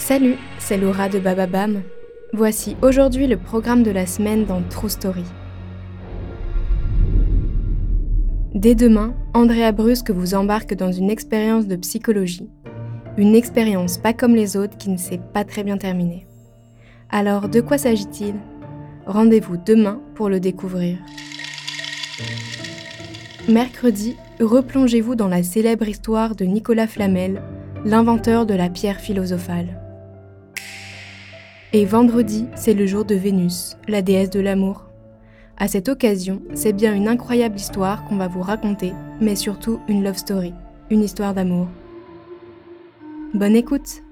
Salut, c'est Laura de Bababam. Voici aujourd'hui le programme de la semaine dans True Story. Dès demain, Andrea Brusque vous embarque dans une expérience de psychologie. Une expérience pas comme les autres qui ne s'est pas très bien terminée. Alors, de quoi s'agit-il? Rendez-vous demain pour le découvrir. Mercredi, replongez-vous dans la célèbre histoire de Nicolas Flamel, l'inventeur de la pierre philosophale. Et vendredi, c'est le jour de Vénus, la déesse de l'amour. À cette occasion, c'est bien une incroyable histoire qu'on va vous raconter, mais surtout une love story, une histoire d'amour. Bonne écoute